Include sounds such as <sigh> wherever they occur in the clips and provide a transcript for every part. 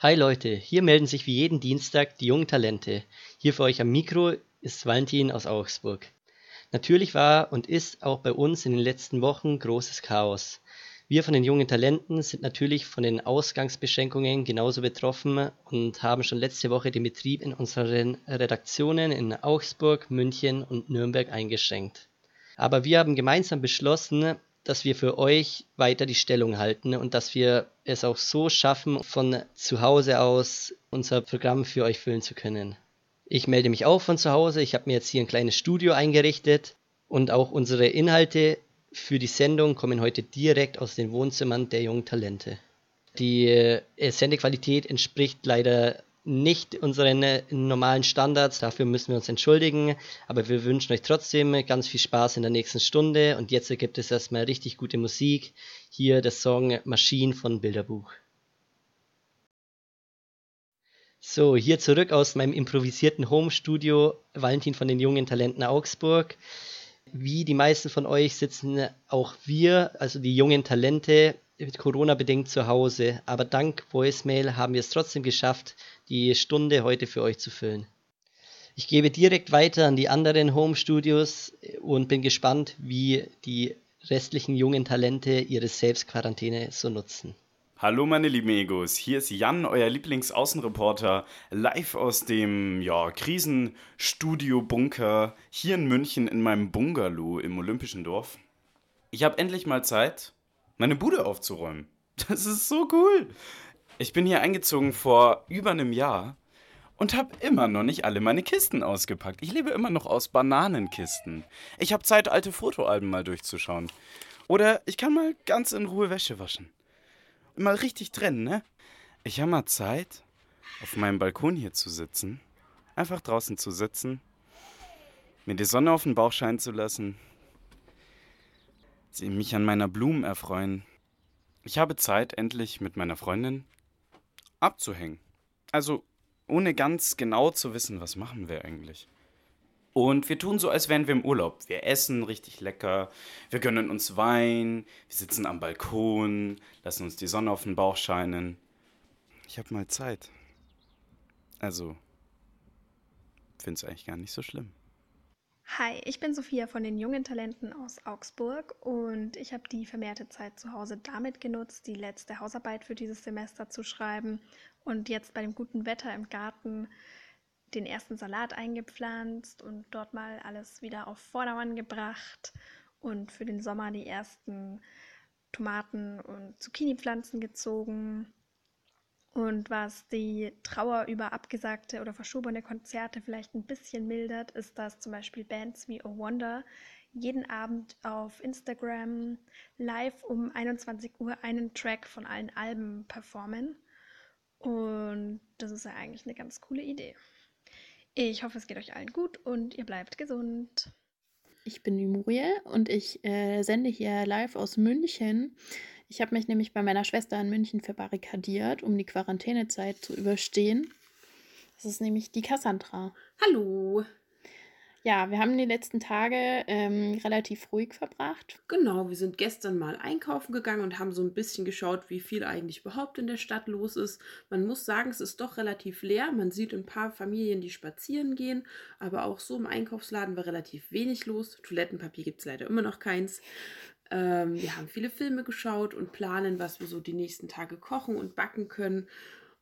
Hi Leute, hier melden sich wie jeden Dienstag die jungen Talente. Hier für euch am Mikro ist Valentin aus Augsburg. Natürlich war und ist auch bei uns in den letzten Wochen großes Chaos. Wir von den jungen Talenten sind natürlich von den Ausgangsbeschränkungen genauso betroffen und haben schon letzte Woche den Betrieb in unseren Redaktionen in Augsburg, München und Nürnberg eingeschränkt. Aber wir haben gemeinsam beschlossen, dass wir für euch weiter die Stellung halten und dass wir es auch so schaffen, von zu Hause aus unser Programm für euch füllen zu können. Ich melde mich auch von zu Hause. Ich habe mir jetzt hier ein kleines Studio eingerichtet und auch unsere Inhalte für die Sendung kommen heute direkt aus den Wohnzimmern der jungen Talente. Die äh, Sendequalität entspricht leider nicht unseren äh, normalen Standards, dafür müssen wir uns entschuldigen, aber wir wünschen euch trotzdem ganz viel Spaß in der nächsten Stunde und jetzt gibt es erstmal richtig gute Musik. Hier der Song Maschinen von Bilderbuch. So, hier zurück aus meinem improvisierten Home-Studio Valentin von den jungen Talenten Augsburg. Wie die meisten von euch sitzen auch wir, also die jungen Talente, Corona-bedingt zu Hause. Aber dank Voicemail haben wir es trotzdem geschafft, die Stunde heute für euch zu füllen. Ich gebe direkt weiter an die anderen Home-Studios und bin gespannt, wie die restlichen jungen Talente ihre Selbstquarantäne so nutzen. Hallo meine lieben Egos, hier ist Jan, euer Lieblingsaußenreporter, live aus dem ja, Krisenstudio-Bunker hier in München in meinem Bungalow im Olympischen Dorf. Ich habe endlich mal Zeit, meine Bude aufzuräumen. Das ist so cool. Ich bin hier eingezogen vor über einem Jahr und habe immer noch nicht alle meine Kisten ausgepackt. Ich lebe immer noch aus Bananenkisten. Ich habe Zeit, alte Fotoalben mal durchzuschauen. Oder ich kann mal ganz in Ruhe Wäsche waschen mal richtig trennen, ne? Ich habe mal Zeit, auf meinem Balkon hier zu sitzen, einfach draußen zu sitzen, mir die Sonne auf den Bauch scheinen zu lassen, sie mich an meiner Blumen erfreuen. Ich habe Zeit, endlich mit meiner Freundin abzuhängen. Also ohne ganz genau zu wissen, was machen wir eigentlich. Und wir tun so, als wären wir im Urlaub. Wir essen richtig lecker, wir gönnen uns Wein, wir sitzen am Balkon, lassen uns die Sonne auf den Bauch scheinen. Ich habe mal Zeit. Also, finde es eigentlich gar nicht so schlimm. Hi, ich bin Sophia von den jungen Talenten aus Augsburg und ich habe die vermehrte Zeit zu Hause damit genutzt, die letzte Hausarbeit für dieses Semester zu schreiben und jetzt bei dem guten Wetter im Garten den ersten Salat eingepflanzt und dort mal alles wieder auf Vordermann gebracht und für den Sommer die ersten Tomaten und Zucchini-Pflanzen gezogen. Und was die Trauer über abgesagte oder verschobene Konzerte vielleicht ein bisschen mildert, ist, dass zum Beispiel Bands wie Oh Wonder jeden Abend auf Instagram live um 21 Uhr einen Track von allen Alben performen. Und das ist ja eigentlich eine ganz coole Idee. Ich hoffe, es geht euch allen gut und ihr bleibt gesund. Ich bin die Muriel und ich äh, sende hier live aus München. Ich habe mich nämlich bei meiner Schwester in München verbarrikadiert, um die Quarantänezeit zu überstehen. Das ist nämlich die Cassandra. Hallo. Ja, wir haben die letzten Tage ähm, relativ ruhig verbracht. Genau, wir sind gestern mal einkaufen gegangen und haben so ein bisschen geschaut, wie viel eigentlich überhaupt in der Stadt los ist. Man muss sagen, es ist doch relativ leer. Man sieht ein paar Familien, die spazieren gehen, aber auch so im Einkaufsladen war relativ wenig los. Toilettenpapier gibt es leider immer noch keins. Ähm, wir haben viele Filme geschaut und planen, was wir so die nächsten Tage kochen und backen können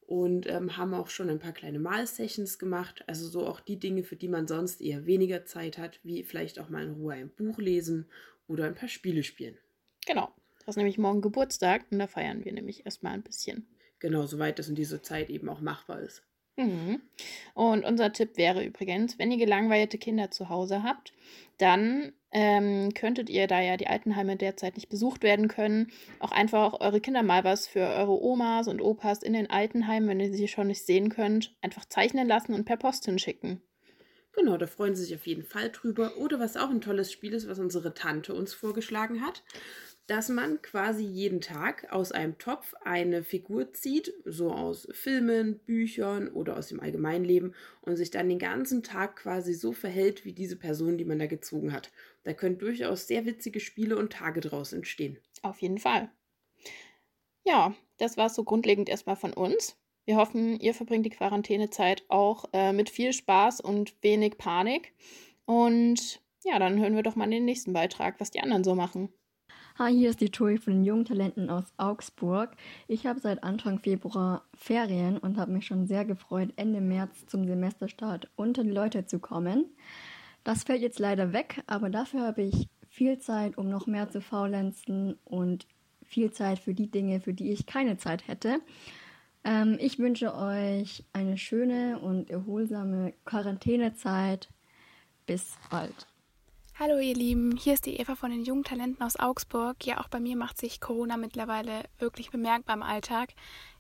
und ähm, haben auch schon ein paar kleine Malsessions gemacht. Also so auch die Dinge, für die man sonst eher weniger Zeit hat, wie vielleicht auch mal in Ruhe ein Buch lesen oder ein paar Spiele spielen. Genau. Das ist nämlich morgen Geburtstag und da feiern wir nämlich erstmal ein bisschen. Genau, soweit das in dieser Zeit eben auch machbar ist. Mhm. Und unser Tipp wäre übrigens, wenn ihr gelangweilte Kinder zu Hause habt, dann ähm, könntet ihr, da ja die Altenheime derzeit nicht besucht werden können, auch einfach eure Kinder mal was für eure Omas und Opas in den Altenheimen, wenn ihr sie schon nicht sehen könnt, einfach zeichnen lassen und per Post hinschicken. Genau, da freuen sie sich auf jeden Fall drüber. Oder was auch ein tolles Spiel ist, was unsere Tante uns vorgeschlagen hat dass man quasi jeden Tag aus einem Topf eine Figur zieht, so aus Filmen, Büchern oder aus dem Allgemeinleben und sich dann den ganzen Tag quasi so verhält wie diese Person, die man da gezogen hat. Da können durchaus sehr witzige Spiele und Tage draus entstehen. Auf jeden Fall. Ja, das war so grundlegend erstmal von uns. Wir hoffen, ihr verbringt die Quarantänezeit auch äh, mit viel Spaß und wenig Panik. Und ja, dann hören wir doch mal den nächsten Beitrag, was die anderen so machen. Hi, hier ist die Tui von den jungen Talenten aus Augsburg. Ich habe seit Anfang Februar Ferien und habe mich schon sehr gefreut, Ende März zum Semesterstart unter die Leute zu kommen. Das fällt jetzt leider weg, aber dafür habe ich viel Zeit, um noch mehr zu faulenzen und viel Zeit für die Dinge, für die ich keine Zeit hätte. Ähm, ich wünsche euch eine schöne und erholsame Quarantänezeit. Bis bald. Hallo ihr Lieben, hier ist die Eva von den jungen Talenten aus Augsburg. Ja, auch bei mir macht sich Corona mittlerweile wirklich bemerkbar im Alltag.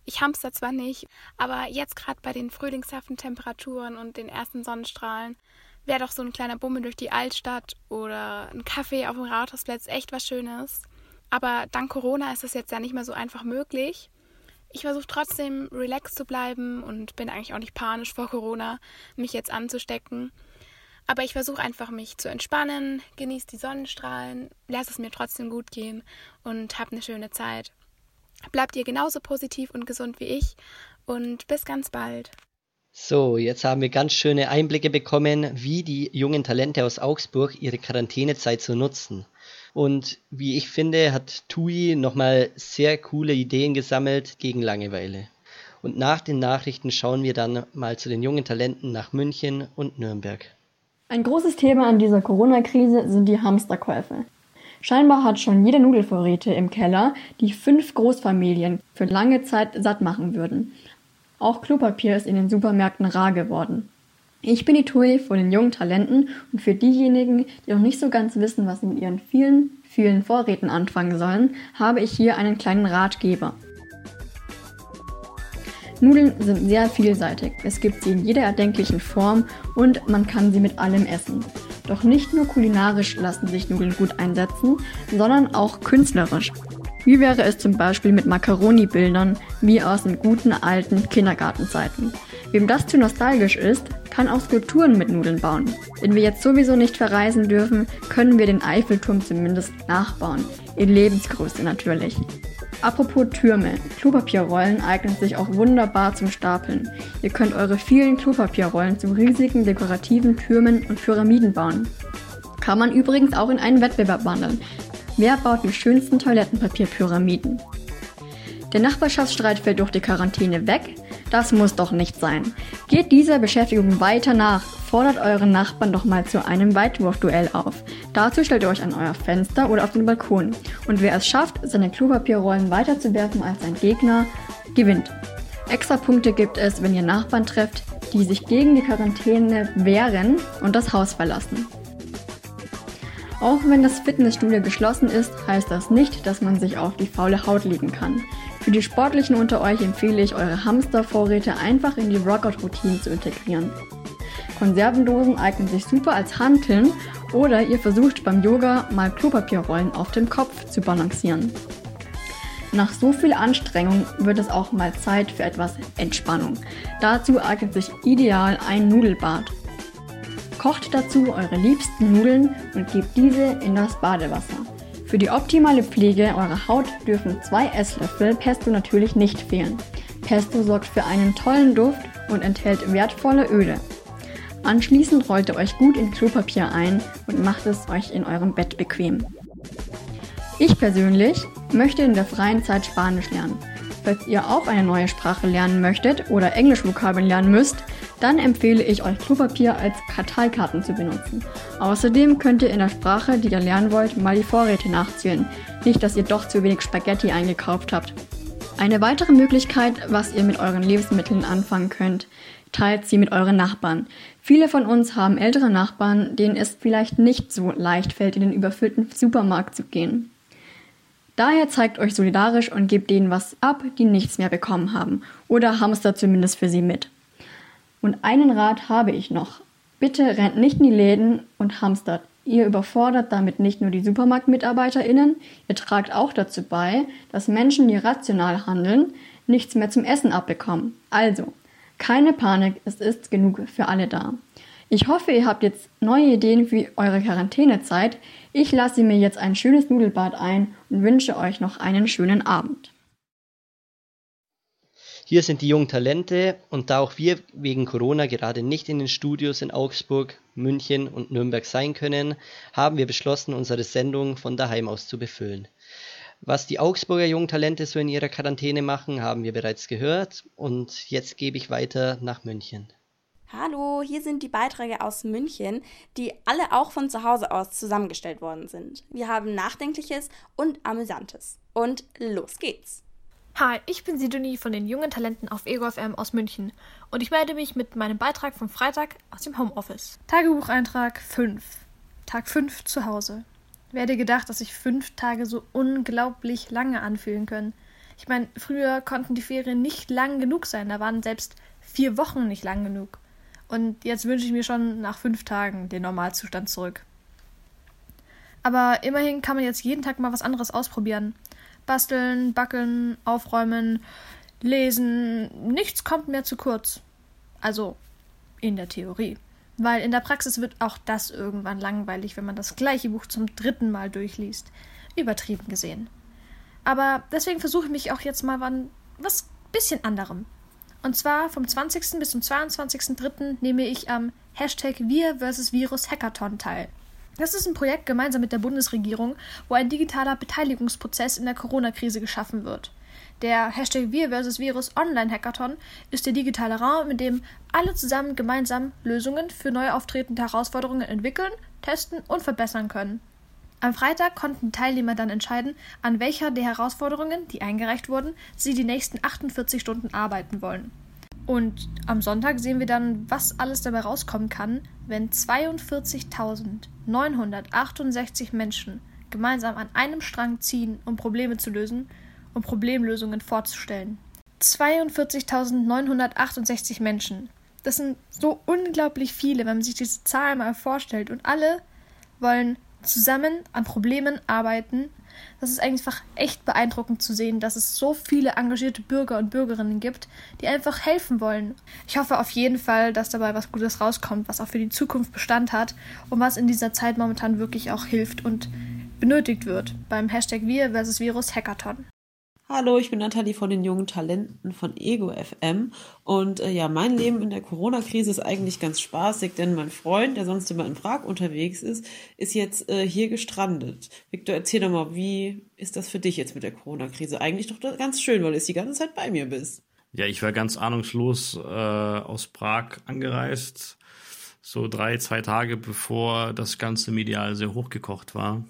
Ich hamster zwar nicht, aber jetzt gerade bei den frühlingshaften Temperaturen und den ersten Sonnenstrahlen wäre doch so ein kleiner Bummel durch die Altstadt oder ein Kaffee auf dem Rathausplatz echt was Schönes. Aber dank Corona ist das jetzt ja nicht mehr so einfach möglich. Ich versuche trotzdem relaxed zu bleiben und bin eigentlich auch nicht panisch vor Corona, mich jetzt anzustecken. Aber ich versuche einfach, mich zu entspannen, genieße die Sonnenstrahlen, lasse es mir trotzdem gut gehen und habe eine schöne Zeit. Bleibt ihr genauso positiv und gesund wie ich und bis ganz bald. So, jetzt haben wir ganz schöne Einblicke bekommen, wie die jungen Talente aus Augsburg ihre Quarantänezeit so nutzen. Und wie ich finde, hat TUI nochmal sehr coole Ideen gesammelt gegen Langeweile. Und nach den Nachrichten schauen wir dann mal zu den jungen Talenten nach München und Nürnberg. Ein großes Thema an dieser Corona-Krise sind die Hamsterkäufe. Scheinbar hat schon jede Nudelvorräte im Keller, die fünf Großfamilien für lange Zeit satt machen würden. Auch Klopapier ist in den Supermärkten rar geworden. Ich bin die Tui von den jungen Talenten und für diejenigen, die noch nicht so ganz wissen, was sie mit ihren vielen, vielen Vorräten anfangen sollen, habe ich hier einen kleinen Ratgeber. Nudeln sind sehr vielseitig. Es gibt sie in jeder erdenklichen Form und man kann sie mit allem essen. Doch nicht nur kulinarisch lassen sich Nudeln gut einsetzen, sondern auch künstlerisch. Wie wäre es zum Beispiel mit Macaroni-Bildern, wie aus den guten alten Kindergartenzeiten? Wem das zu nostalgisch ist, kann auch Skulpturen mit Nudeln bauen. Wenn wir jetzt sowieso nicht verreisen dürfen, können wir den Eiffelturm zumindest nachbauen. In Lebensgröße natürlich. Apropos Türme. Klopapierrollen eignen sich auch wunderbar zum Stapeln. Ihr könnt eure vielen Klopapierrollen zu riesigen dekorativen Türmen und Pyramiden bauen. Kann man übrigens auch in einen Wettbewerb wandeln. Wer baut die schönsten Toilettenpapierpyramiden? Der Nachbarschaftsstreit fällt durch die Quarantäne weg? Das muss doch nicht sein. Geht dieser Beschäftigung weiter nach, fordert euren Nachbarn doch mal zu einem Weitwurfduell auf. Dazu stellt ihr euch an euer Fenster oder auf den Balkon. Und wer es schafft, seine Klopapierrollen weiter zu werfen als sein Gegner, gewinnt. Extra Punkte gibt es, wenn ihr Nachbarn trefft, die sich gegen die Quarantäne wehren und das Haus verlassen. Auch wenn das Fitnessstudio geschlossen ist, heißt das nicht, dass man sich auf die faule Haut legen kann. Für die Sportlichen unter euch empfehle ich, eure Hamstervorräte einfach in die Workout-Routine zu integrieren. Konservendosen eignen sich super als Hanteln oder ihr versucht beim Yoga mal Klopapierrollen auf dem Kopf zu balancieren. Nach so viel Anstrengung wird es auch mal Zeit für etwas Entspannung. Dazu eignet sich ideal ein Nudelbad. Kocht dazu eure liebsten Nudeln und gebt diese in das Badewasser. Für die optimale Pflege eurer Haut dürfen zwei Esslöffel Pesto natürlich nicht fehlen. Pesto sorgt für einen tollen Duft und enthält wertvolle Öle. Anschließend rollt ihr euch gut in Klopapier ein und macht es euch in eurem Bett bequem. Ich persönlich möchte in der freien Zeit Spanisch lernen. Falls ihr auch eine neue Sprache lernen möchtet oder Englischvokabeln lernen müsst, dann empfehle ich euch Klopapier als Karteikarten zu benutzen. Außerdem könnt ihr in der Sprache, die ihr lernen wollt, mal die Vorräte nachzählen. Nicht, dass ihr doch zu wenig Spaghetti eingekauft habt. Eine weitere Möglichkeit, was ihr mit euren Lebensmitteln anfangen könnt, teilt sie mit euren Nachbarn. Viele von uns haben ältere Nachbarn, denen es vielleicht nicht so leicht fällt, in den überfüllten Supermarkt zu gehen. Daher zeigt euch solidarisch und gebt denen was ab, die nichts mehr bekommen haben. Oder hamster zumindest für sie mit. Und einen Rat habe ich noch. Bitte rennt nicht in die Läden und hamstert. Ihr überfordert damit nicht nur die SupermarktmitarbeiterInnen, ihr tragt auch dazu bei, dass Menschen, die rational handeln, nichts mehr zum Essen abbekommen. Also, keine Panik, es ist genug für alle da. Ich hoffe, ihr habt jetzt neue Ideen für eure Quarantänezeit. Ich lasse mir jetzt ein schönes Nudelbad ein und wünsche euch noch einen schönen Abend. Hier sind die jungen Talente und da auch wir wegen Corona gerade nicht in den Studios in Augsburg, München und Nürnberg sein können, haben wir beschlossen, unsere Sendung von daheim aus zu befüllen. Was die Augsburger jungen Talente so in ihrer Quarantäne machen, haben wir bereits gehört und jetzt gebe ich weiter nach München. Hallo, hier sind die Beiträge aus München, die alle auch von zu Hause aus zusammengestellt worden sind. Wir haben Nachdenkliches und Amüsantes. Und los geht's. Hi, ich bin Sidonie von den jungen Talenten auf EgoFM aus München und ich melde mich mit meinem Beitrag vom Freitag aus dem Homeoffice. Tagebucheintrag 5. Tag 5 zu Hause. Wer hätte gedacht, dass sich fünf Tage so unglaublich lange anfühlen können? Ich meine, früher konnten die Ferien nicht lang genug sein, da waren selbst vier Wochen nicht lang genug. Und jetzt wünsche ich mir schon nach fünf Tagen den Normalzustand zurück. Aber immerhin kann man jetzt jeden Tag mal was anderes ausprobieren. Basteln, backen, aufräumen, lesen. Nichts kommt mehr zu kurz. Also in der Theorie. Weil in der Praxis wird auch das irgendwann langweilig, wenn man das gleiche Buch zum dritten Mal durchliest. Übertrieben gesehen. Aber deswegen versuche ich mich auch jetzt mal an was bisschen anderem. Und zwar vom 20. bis zum 22.03. nehme ich am Hashtag Wir vs. Virus Hackathon teil. Das ist ein Projekt gemeinsam mit der Bundesregierung, wo ein digitaler Beteiligungsprozess in der Corona-Krise geschaffen wird. Der Hashtag Wir vs. Virus Online Hackathon ist der digitale Raum, in dem alle zusammen gemeinsam Lösungen für neu auftretende Herausforderungen entwickeln, testen und verbessern können. Am Freitag konnten Teilnehmer dann entscheiden, an welcher der Herausforderungen, die eingereicht wurden, sie die nächsten 48 Stunden arbeiten wollen. Und am Sonntag sehen wir dann, was alles dabei rauskommen kann, wenn 42.968 Menschen gemeinsam an einem Strang ziehen, um Probleme zu lösen und Problemlösungen vorzustellen. 42.968 Menschen. Das sind so unglaublich viele, wenn man sich diese Zahl mal vorstellt. Und alle wollen zusammen an Problemen arbeiten. Das ist einfach echt beeindruckend zu sehen, dass es so viele engagierte Bürger und Bürgerinnen gibt, die einfach helfen wollen. Ich hoffe auf jeden Fall, dass dabei was Gutes rauskommt, was auch für die Zukunft Bestand hat und was in dieser Zeit momentan wirklich auch hilft und benötigt wird beim Hashtag Wir versus Virus Hackathon. Hallo, ich bin Nathalie von den jungen Talenten von Ego FM und äh, ja, mein Leben in der Corona-Krise ist eigentlich ganz spaßig, denn mein Freund, der sonst immer in Prag unterwegs ist, ist jetzt äh, hier gestrandet. Victor, erzähl doch mal, wie ist das für dich jetzt mit der Corona-Krise? Eigentlich doch ganz schön, weil du die ganze Zeit bei mir bist. Ja, ich war ganz ahnungslos äh, aus Prag angereist, so drei, zwei Tage bevor das ganze medial sehr hochgekocht war.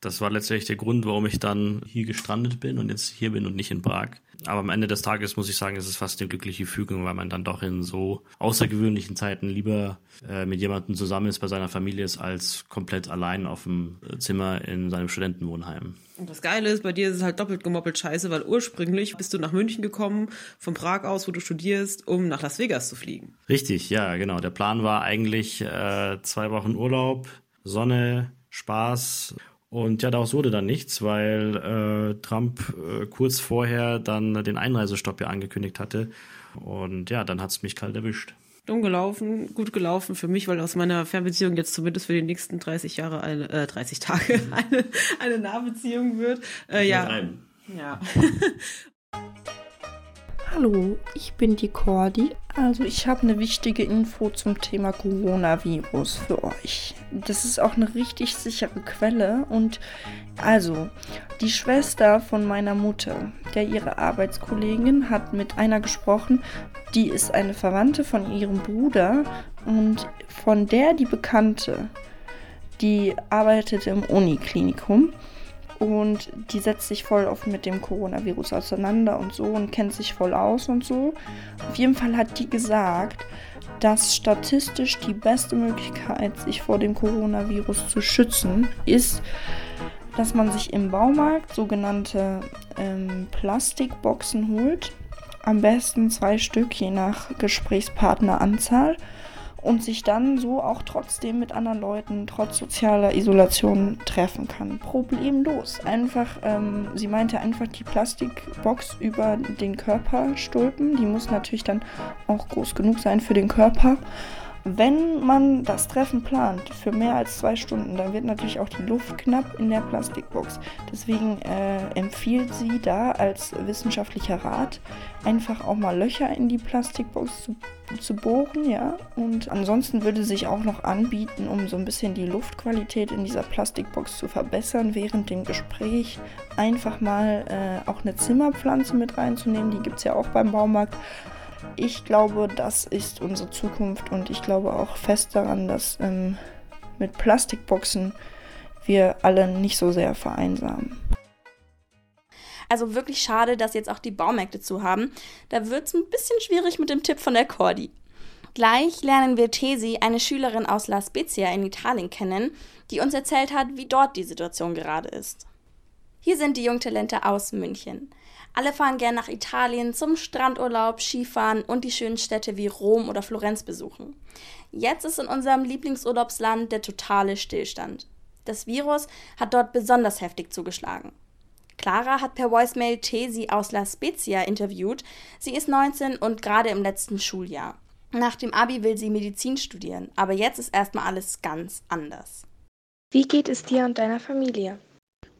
Das war letztendlich der Grund, warum ich dann hier gestrandet bin und jetzt hier bin und nicht in Prag. Aber am Ende des Tages muss ich sagen, es ist fast eine glückliche Fügung, weil man dann doch in so außergewöhnlichen Zeiten lieber äh, mit jemandem zusammen ist, bei seiner Familie ist, als komplett allein auf dem Zimmer in seinem Studentenwohnheim. Und das Geile ist, bei dir ist es halt doppelt gemoppelt scheiße, weil ursprünglich bist du nach München gekommen, von Prag aus, wo du studierst, um nach Las Vegas zu fliegen. Richtig, ja, genau. Der Plan war eigentlich äh, zwei Wochen Urlaub, Sonne, Spaß und ja, daraus wurde dann nichts, weil äh, Trump äh, kurz vorher dann den Einreisestopp ja angekündigt hatte. Und ja, dann hat es mich kalt erwischt. Dumm gelaufen, gut gelaufen für mich, weil aus meiner Fernbeziehung jetzt zumindest für die nächsten 30 Jahre eine, äh, 30 Tage <laughs> eine, eine Nahbeziehung wird. Äh, ja. Ja. <laughs> Hallo, ich bin die Cordi. Also ich habe eine wichtige Info zum Thema Coronavirus für euch. Das ist auch eine richtig sichere Quelle und also die Schwester von meiner Mutter, der ihre Arbeitskollegin hat mit einer gesprochen, die ist eine Verwandte von ihrem Bruder und von der die Bekannte, die arbeitet im Uniklinikum und die setzt sich voll oft mit dem Coronavirus auseinander und so und kennt sich voll aus und so. Auf jeden Fall hat die gesagt, dass statistisch die beste Möglichkeit, sich vor dem Coronavirus zu schützen, ist, dass man sich im Baumarkt sogenannte ähm, Plastikboxen holt. Am besten zwei Stück, je nach Gesprächspartneranzahl und sich dann so auch trotzdem mit anderen Leuten trotz sozialer Isolation treffen kann. Problemlos. Einfach, ähm, sie meinte einfach die Plastikbox über den Körper stülpen. Die muss natürlich dann auch groß genug sein für den Körper, wenn man das Treffen plant für mehr als zwei Stunden, dann wird natürlich auch die Luft knapp in der Plastikbox. Deswegen äh, empfiehlt sie da als wissenschaftlicher Rat einfach auch mal Löcher in die Plastikbox zu, zu bohren, ja. Und ansonsten würde sich auch noch anbieten, um so ein bisschen die Luftqualität in dieser Plastikbox zu verbessern, während dem Gespräch einfach mal äh, auch eine Zimmerpflanze mit reinzunehmen. Die gibt es ja auch beim Baumarkt ich glaube, das ist unsere Zukunft und ich glaube auch fest daran, dass ähm, mit Plastikboxen wir alle nicht so sehr vereinsamen. Also wirklich schade, dass jetzt auch die Baumärkte zu haben. Da wird es ein bisschen schwierig mit dem Tipp von der Cordi. Gleich lernen wir Tesi, eine Schülerin aus La Spezia in Italien, kennen, die uns erzählt hat, wie dort die Situation gerade ist. Hier sind die Jungtalente aus München. Alle fahren gern nach Italien zum Strandurlaub, Skifahren und die schönen Städte wie Rom oder Florenz besuchen. Jetzt ist in unserem Lieblingsurlaubsland der totale Stillstand. Das Virus hat dort besonders heftig zugeschlagen. Clara hat per Voicemail Tesi aus La Spezia interviewt. Sie ist 19 und gerade im letzten Schuljahr. Nach dem Abi will sie Medizin studieren, aber jetzt ist erstmal alles ganz anders. Wie geht es dir und deiner Familie?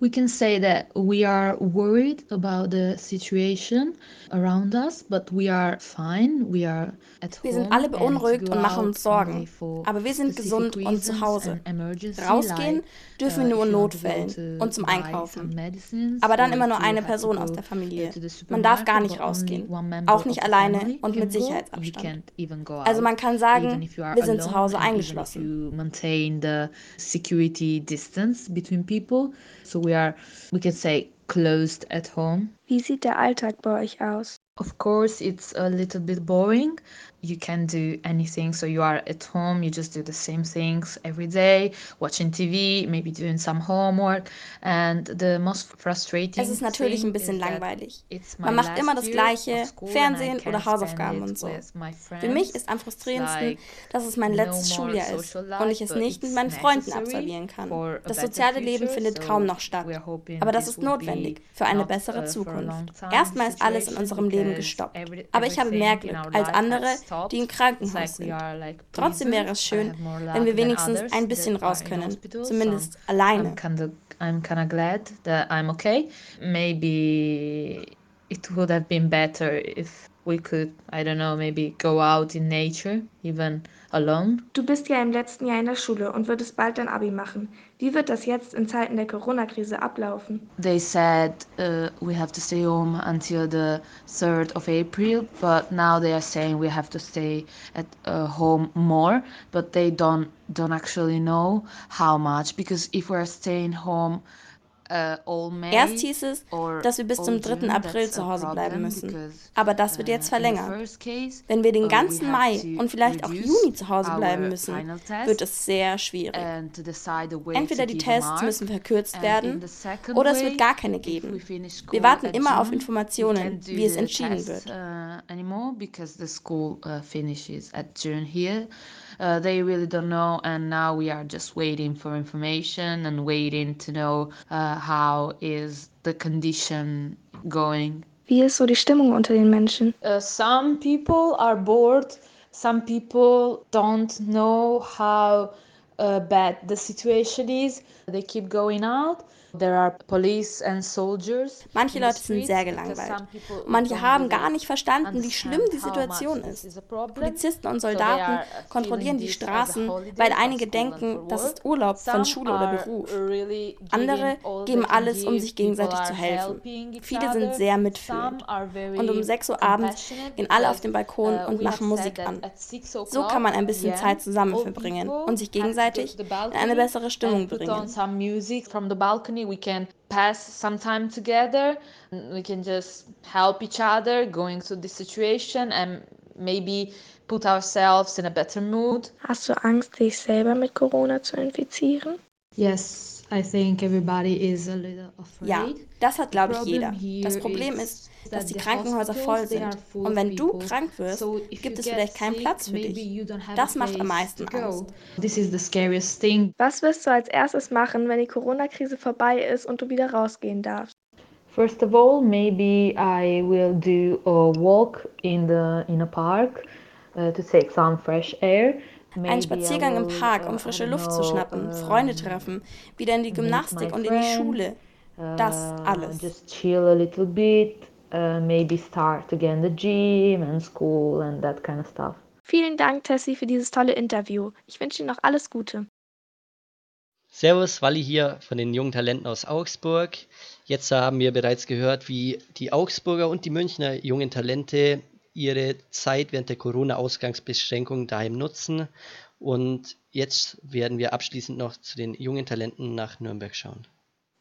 We can say that we are worried about the situation around us, but we are fine. We are at home. Wir sind alle beunruhigt und machen uns Sorgen, aber wir sind gesund und zu Hause. Rausgehen dürfen wir nur in Notfällen und zum Einkaufen. Aber dann immer nur eine Person aus der Familie. Man darf gar nicht rausgehen, auch nicht alleine und mit Sicherheitsabstand. Also man kann sagen, wir sind zu Hause eingeschlossen. Security distance between people. So we are, we can say, closed at home. Wie sieht der Alltag bei euch aus? Of course, it's a little bit boring, you can do anything. So you are at home, you just do the same things every day, watching TV, maybe doing some homework. And the most frustrating es ist natürlich ein bisschen langweilig. Man macht immer das Gleiche, Fernsehen oder Hausaufgaben und so. Für mich ist am frustrierendsten, dass es mein letztes Schuljahr ist und ich es nicht mit meinen Freunden absolvieren kann. Das soziale Leben findet kaum noch statt. Aber das ist notwendig für eine bessere Zukunft. Erstmal ist alles in unserem Leben gestoppt. Aber ich habe mehr Glück als andere, die im Krankenhaus sind. Trotzdem wäre es schön, wenn wir wenigstens ein bisschen raus können, zumindest alleine. I'm kind of glad that I'm okay. Maybe it would have been better if we could, I don't know, maybe go out in nature, even alone. Du bist ja im letzten Jahr in der Schule und würdest bald dein Abi machen. Wie wird das jetzt in Zeiten der Corona-Krise ablaufen? They said uh, we have to stay home until the 3rd of April, but now they are saying we have to stay at uh, home more, but they don't don't actually know how much because if we're staying home Erst hieß es, dass wir bis zum 3. April zu Hause bleiben müssen. Aber das wird jetzt verlängert. Wenn wir den uh, ganzen Mai und vielleicht auch Juni zu Hause bleiben müssen, wird es sehr schwierig. Entweder die Tests müssen verkürzt werden oder es wird gar keine geben. Wir warten immer auf Informationen, wie es entschieden wird. Uh, they really don't know and now we are just waiting for information and waiting to know uh, how is the condition going Wie ist so die Stimmung unter den Menschen? Uh, some people are bored. Some people don't know how uh, bad the situation is. They keep going out. Manche Leute sind sehr gelangweilt. Manche haben gar nicht verstanden, wie schlimm die Situation ist. Polizisten und Soldaten kontrollieren die Straßen, weil einige denken, das ist Urlaub von Schule oder Beruf. Andere geben alles, um sich gegenseitig zu helfen. Viele sind sehr mitfühlend. Und um 6 Uhr abends gehen alle auf den Balkon uh, und machen Musik an. So kann man ein bisschen Zeit zusammen verbringen und sich gegenseitig in eine bessere Stimmung bringen balcony we can pass some time together we can just help each other going through this situation and maybe put ourselves in a better mood. Hast du angst dich selber mit corona zu infizieren yes I think everybody is a little afraid. Ja, das hat, glaube ich, jeder. Das Problem ist, dass die Krankenhäuser voll sind. Und wenn du krank wirst, gibt es vielleicht keinen Platz für dich. Das macht am meisten Angst. This is the scariest thing. Was wirst du als erstes machen, wenn die Corona-Krise vorbei ist und du wieder rausgehen darfst? First of all, maybe I will do a walk in the in a park uh, to take some fresh air. Ein Spaziergang im Park, um frische Luft zu schnappen, Freunde treffen, wieder in die Gymnastik und in die Schule. Das alles. Just chill a little bit, uh, maybe start again the gym and school and that kind of stuff. Vielen Dank, Tessie, für dieses tolle Interview. Ich wünsche Ihnen noch alles Gute. Servus, Walli hier von den jungen Talenten aus Augsburg. Jetzt haben wir bereits gehört, wie die Augsburger und die Münchner jungen Talente ihre Zeit während der Corona-Ausgangsbeschränkung daheim nutzen. Und jetzt werden wir abschließend noch zu den jungen Talenten nach Nürnberg schauen.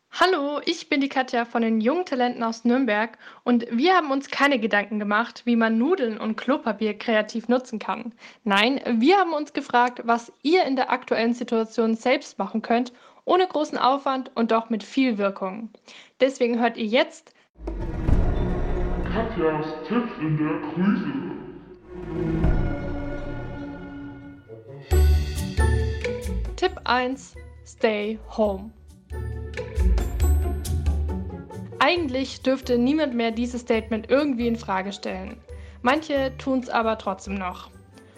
Hallo, ich bin die Katja von den jungen Talenten aus Nürnberg und wir haben uns keine Gedanken gemacht, wie man Nudeln und Klopapier kreativ nutzen kann. Nein, wir haben uns gefragt, was ihr in der aktuellen Situation selbst machen könnt, ohne großen Aufwand und doch mit viel Wirkung. Deswegen hört ihr jetzt Katjas Tipp in der Krise. Tipp 1: Stay home. Eigentlich dürfte niemand mehr dieses Statement irgendwie in Frage stellen. Manche tun es aber trotzdem noch.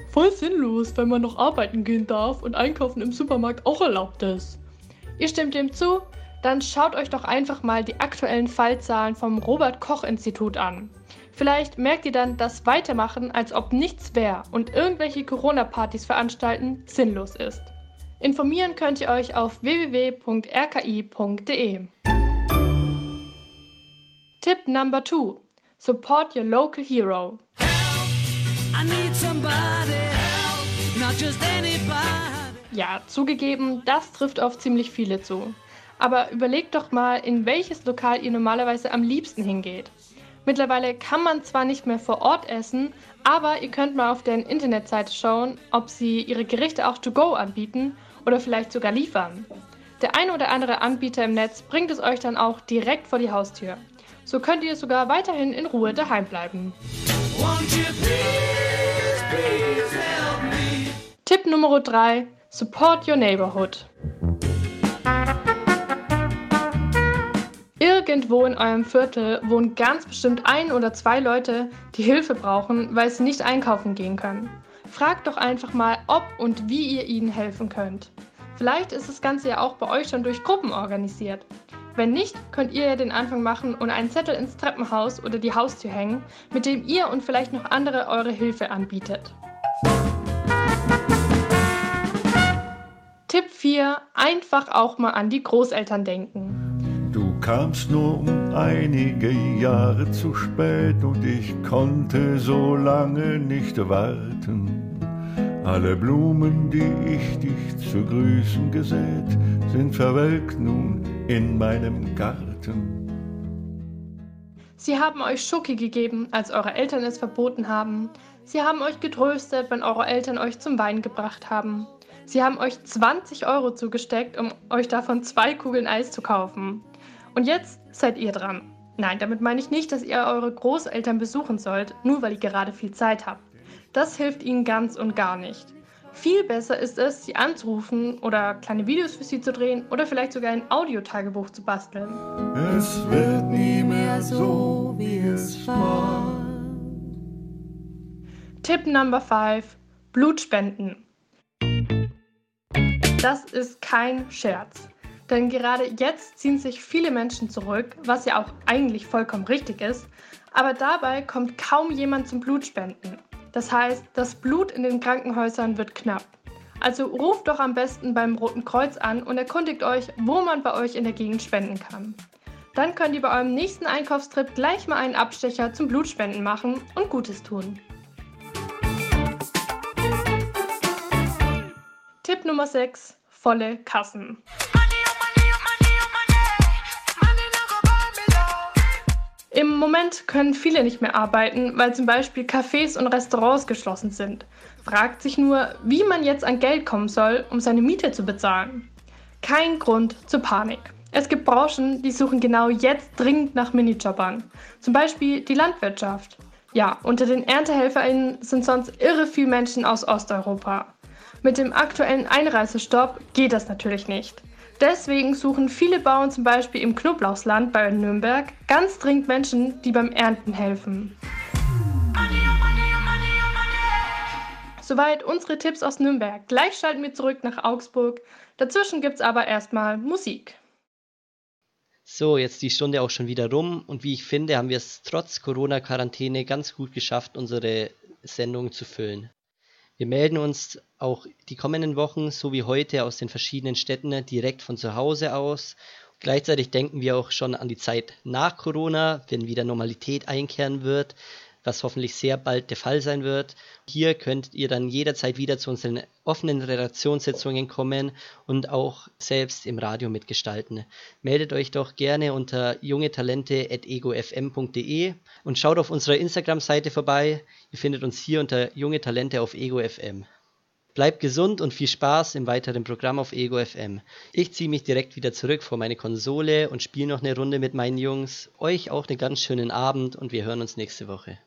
Voll sinnlos, wenn man noch arbeiten gehen darf und einkaufen im Supermarkt auch erlaubt ist. Ihr stimmt dem zu? Dann schaut euch doch einfach mal die aktuellen Fallzahlen vom Robert Koch Institut an. Vielleicht merkt ihr dann, dass Weitermachen, als ob nichts wäre und irgendwelche Corona-Partys veranstalten, sinnlos ist. Informieren könnt ihr euch auf www.rki.de. Tip number two: Support your local hero. Ja, zugegeben, das trifft auf ziemlich viele zu. Aber überlegt doch mal, in welches Lokal ihr normalerweise am liebsten hingeht. Mittlerweile kann man zwar nicht mehr vor Ort essen, aber ihr könnt mal auf deren Internetseite schauen, ob sie ihre Gerichte auch to go anbieten oder vielleicht sogar liefern. Der ein oder andere Anbieter im Netz bringt es euch dann auch direkt vor die Haustür. So könnt ihr sogar weiterhin in Ruhe daheim bleiben. Tipp Nummer 3. Support your neighborhood. Irgendwo in eurem Viertel wohnen ganz bestimmt ein oder zwei Leute, die Hilfe brauchen, weil sie nicht einkaufen gehen können. Fragt doch einfach mal, ob und wie ihr ihnen helfen könnt. Vielleicht ist das Ganze ja auch bei euch schon durch Gruppen organisiert. Wenn nicht, könnt ihr ja den Anfang machen und einen Zettel ins Treppenhaus oder die Haustür hängen, mit dem ihr und vielleicht noch andere eure Hilfe anbietet. Tipp 4. Einfach auch mal an die Großeltern denken. Kamst nur um einige Jahre zu spät und ich konnte so lange nicht warten. Alle Blumen, die ich dich zu grüßen gesät, sind verwelkt nun in meinem Garten. Sie haben euch Schoki gegeben, als eure Eltern es verboten haben. Sie haben euch getröstet, wenn eure Eltern euch zum Wein gebracht haben. Sie haben euch 20 Euro zugesteckt, um euch davon zwei Kugeln Eis zu kaufen. Und jetzt seid ihr dran. Nein, damit meine ich nicht, dass ihr eure Großeltern besuchen sollt, nur weil ihr gerade viel Zeit habt. Das hilft ihnen ganz und gar nicht. Viel besser ist es, sie anzurufen oder kleine Videos für sie zu drehen oder vielleicht sogar ein Audiotagebuch zu basteln. Es wird nie mehr so, wie es war. Tipp Number 5: Blutspenden. Das ist kein Scherz. Denn gerade jetzt ziehen sich viele Menschen zurück, was ja auch eigentlich vollkommen richtig ist, aber dabei kommt kaum jemand zum Blutspenden. Das heißt, das Blut in den Krankenhäusern wird knapp. Also ruft doch am besten beim Roten Kreuz an und erkundigt euch, wo man bei euch in der Gegend spenden kann. Dann könnt ihr bei eurem nächsten Einkaufstrip gleich mal einen Abstecher zum Blutspenden machen und Gutes tun. Tipp Nummer 6. Volle Kassen. Moment können viele nicht mehr arbeiten, weil zum Beispiel Cafés und Restaurants geschlossen sind. Fragt sich nur, wie man jetzt an Geld kommen soll, um seine Miete zu bezahlen. Kein Grund zur Panik. Es gibt Branchen, die suchen genau jetzt dringend nach Minijobbern. Zum Beispiel die Landwirtschaft. Ja, unter den ErntehelferInnen sind sonst irre viele Menschen aus Osteuropa. Mit dem aktuellen Einreisestopp geht das natürlich nicht. Deswegen suchen viele Bauern zum Beispiel im Knoblauchsland bei Nürnberg ganz dringend Menschen, die beim Ernten helfen. Soweit unsere Tipps aus Nürnberg. Gleich schalten wir zurück nach Augsburg. Dazwischen gibt's aber erstmal Musik. So, jetzt die Stunde auch schon wieder rum und wie ich finde, haben wir es trotz Corona-Quarantäne ganz gut geschafft, unsere Sendung zu füllen. Wir melden uns auch die kommenden Wochen, so wie heute, aus den verschiedenen Städten direkt von zu Hause aus. Gleichzeitig denken wir auch schon an die Zeit nach Corona, wenn wieder Normalität einkehren wird was hoffentlich sehr bald der Fall sein wird. Hier könnt ihr dann jederzeit wieder zu unseren offenen Redaktionssitzungen kommen und auch selbst im Radio mitgestalten. Meldet euch doch gerne unter jungetalente.egofm.de und schaut auf unserer Instagram-Seite vorbei. Ihr findet uns hier unter junge Talente auf EgoFM. Bleibt gesund und viel Spaß im weiteren Programm auf Ego FM. Ich ziehe mich direkt wieder zurück vor meine Konsole und spiele noch eine Runde mit meinen Jungs. Euch auch einen ganz schönen Abend und wir hören uns nächste Woche.